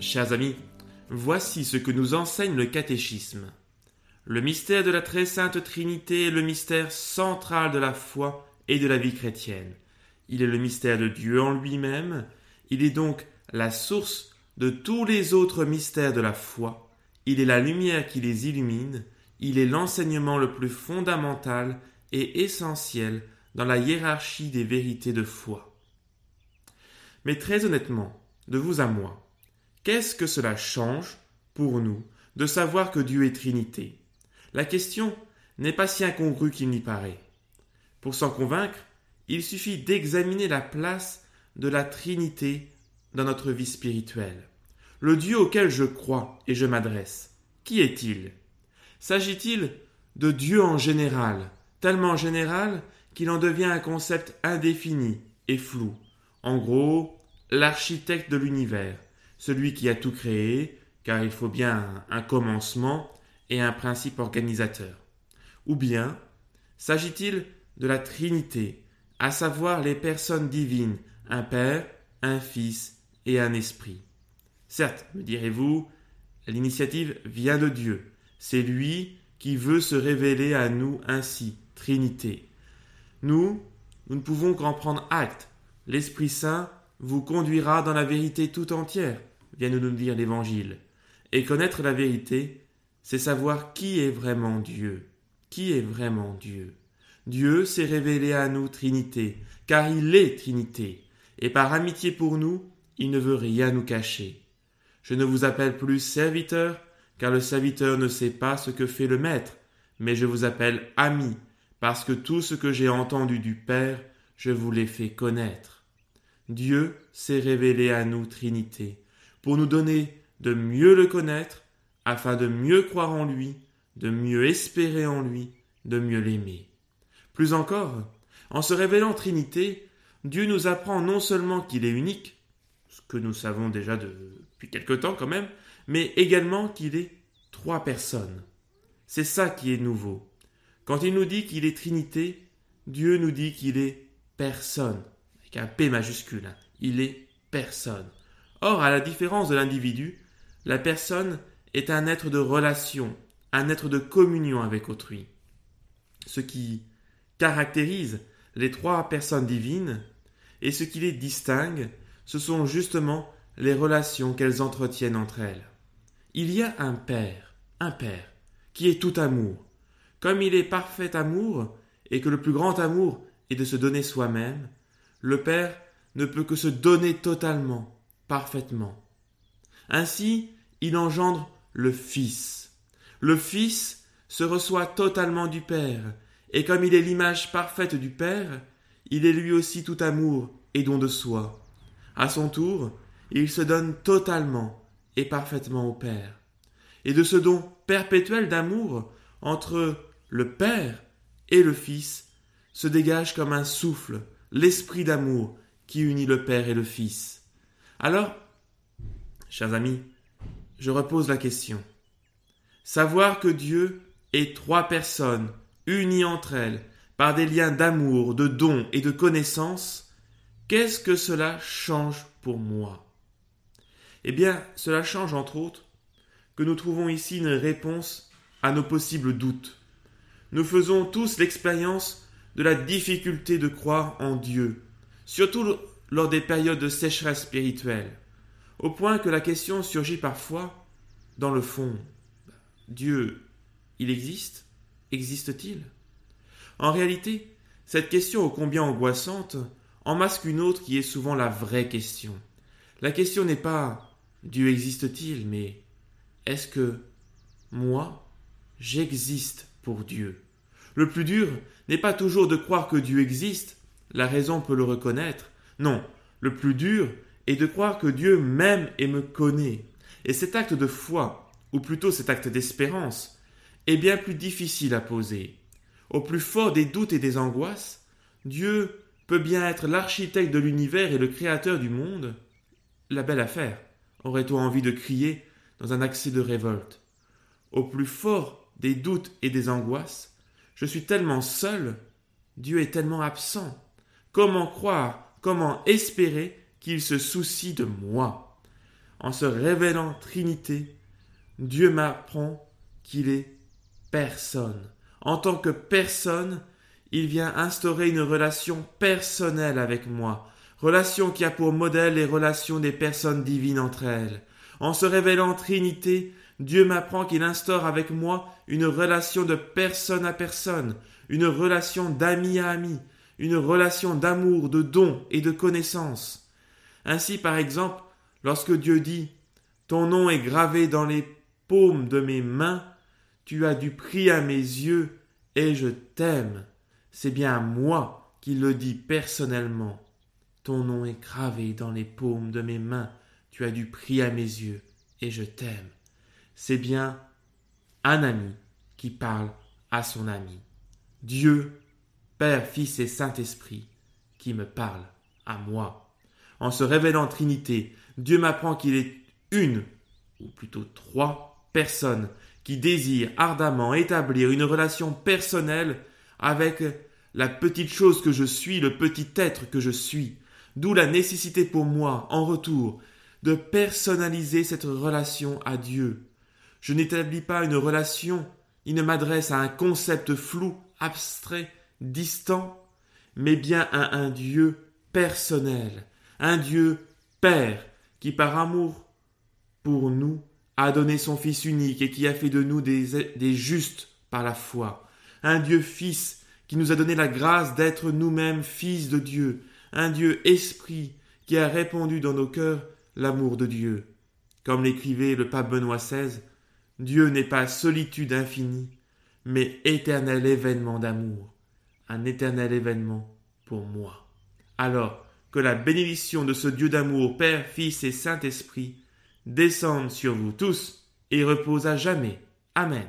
Chers amis, voici ce que nous enseigne le catéchisme. Le mystère de la très sainte Trinité est le mystère central de la foi et de la vie chrétienne. Il est le mystère de Dieu en lui-même, il est donc la source de tous les autres mystères de la foi, il est la lumière qui les illumine, il est l'enseignement le plus fondamental et essentiel dans la hiérarchie des vérités de foi. Mais très honnêtement, de vous à moi, qu'est-ce que cela change pour nous de savoir que Dieu est Trinité? La question n'est pas si incongrue qu'il n'y paraît. Pour s'en convaincre, il suffit d'examiner la place de la Trinité dans notre vie spirituelle. Le Dieu auquel je crois et je m'adresse, qui est-il? S'agit-il de Dieu en général, tellement général qu'il en devient un concept indéfini et flou? En gros, l'architecte de l'univers, celui qui a tout créé, car il faut bien un commencement et un principe organisateur. Ou bien, s'agit-il de la Trinité, à savoir les personnes divines, un Père, un Fils et un Esprit. Certes, me direz-vous, l'initiative vient de Dieu. C'est lui qui veut se révéler à nous ainsi, Trinité. Nous, nous ne pouvons qu'en prendre acte. L'Esprit Saint vous conduira dans la vérité tout entière, vient de nous dire l'Évangile. Et connaître la vérité, c'est savoir qui est vraiment Dieu. Qui est vraiment Dieu? Dieu s'est révélé à nous Trinité, car il est Trinité, et par amitié pour nous, il ne veut rien nous cacher. Je ne vous appelle plus serviteur, car le serviteur ne sait pas ce que fait le maître, mais je vous appelle ami, parce que tout ce que j'ai entendu du Père, je vous l'ai fait connaître. Dieu s'est révélé à nous Trinité, pour nous donner de mieux le connaître, afin de mieux croire en lui, de mieux espérer en lui, de mieux l'aimer. Plus encore, en se révélant Trinité, Dieu nous apprend non seulement qu'il est unique, ce que nous savons déjà depuis quelque temps quand même, mais également qu'il est trois personnes. C'est ça qui est nouveau. Quand il nous dit qu'il est Trinité, Dieu nous dit qu'il est personne, avec un P majuscule. Hein. Il est personne. Or, à la différence de l'individu, la personne est un être de relation, un être de communion avec autrui. Ce qui caractérise les trois personnes divines et ce qui les distingue, ce sont justement les relations qu'elles entretiennent entre elles. Il y a un Père, un Père, qui est tout amour. Comme il est parfait amour, et que le plus grand amour est de se donner soi-même, le Père ne peut que se donner totalement, parfaitement. Ainsi, il engendre le Fils. Le Fils se reçoit totalement du Père, et comme il est l'image parfaite du Père, il est lui aussi tout amour et don de soi. À son tour, il se donne totalement et parfaitement au Père. Et de ce don perpétuel d'amour entre le Père et le Fils se dégage comme un souffle l'esprit d'amour qui unit le Père et le Fils. Alors, chers amis, je repose la question. Savoir que Dieu est trois personnes unies entre elles par des liens d'amour, de dons et de connaissance, qu'est-ce que cela change pour moi? Eh bien, cela change entre autres que nous trouvons ici une réponse à nos possibles doutes. Nous faisons tous l'expérience de la difficulté de croire en Dieu, surtout lors des périodes de sécheresse spirituelle, au point que la question surgit parfois dans le fond. Dieu, il existe? Existe-t-il? En réalité, cette question ô combien angoissante en masque une autre qui est souvent la vraie question. La question n'est pas Dieu existe-t-il, mais est-ce que moi, j'existe pour Dieu? Le plus dur n'est pas toujours de croire que Dieu existe, la raison peut le reconnaître. Non, le plus dur est de croire que Dieu m'aime et me connaît. Et cet acte de foi, ou plutôt cet acte d'espérance, est bien plus difficile à poser. Au plus fort des doutes et des angoisses, Dieu peut bien être l'architecte de l'univers et le créateur du monde. La belle affaire, aurait-on envie de crier dans un accès de révolte? Au plus fort des doutes et des angoisses, je suis tellement seul, Dieu est tellement absent. Comment croire, comment espérer qu'il se soucie de moi? En se révélant Trinité, Dieu m'apprend qu'il est personne. En tant que personne, il vient instaurer une relation personnelle avec moi, relation qui a pour modèle les relations des personnes divines entre elles. En se révélant Trinité, Dieu m'apprend qu'il instaure avec moi une relation de personne à personne, une relation d'ami à ami, une relation d'amour, de don et de connaissance. Ainsi, par exemple, lorsque Dieu dit Ton nom est gravé dans les paumes de mes mains, tu as du prix à mes yeux, et je t'aime. C'est bien moi qu'il le dit personnellement. Ton nom est gravé dans les paumes de mes mains, tu as du prix à mes yeux, et je t'aime. C'est bien un ami qui parle à son ami. Dieu, Père, Fils et Saint-Esprit, qui me parle à moi. En se révélant Trinité, Dieu m'apprend qu'il est une, ou plutôt trois, personnes qui désirent ardemment établir une relation personnelle avec la petite chose que je suis, le petit être que je suis, d'où la nécessité pour moi, en retour, de personnaliser cette relation à Dieu. Je n'établis pas une relation, il ne m'adresse à un concept flou, abstrait, distant, mais bien à un Dieu personnel, un Dieu Père, qui par amour pour nous a donné son Fils unique et qui a fait de nous des, des justes par la foi, un Dieu Fils qui nous a donné la grâce d'être nous-mêmes fils de Dieu, un Dieu esprit qui a répandu dans nos cœurs l'amour de Dieu. Comme l'écrivait le pape Benoît XVI, Dieu n'est pas solitude infinie, mais éternel événement d'amour, un éternel événement pour moi. Alors que la bénédiction de ce Dieu d'amour, Père, Fils et Saint-Esprit, descende sur vous tous et repose à jamais. Amen.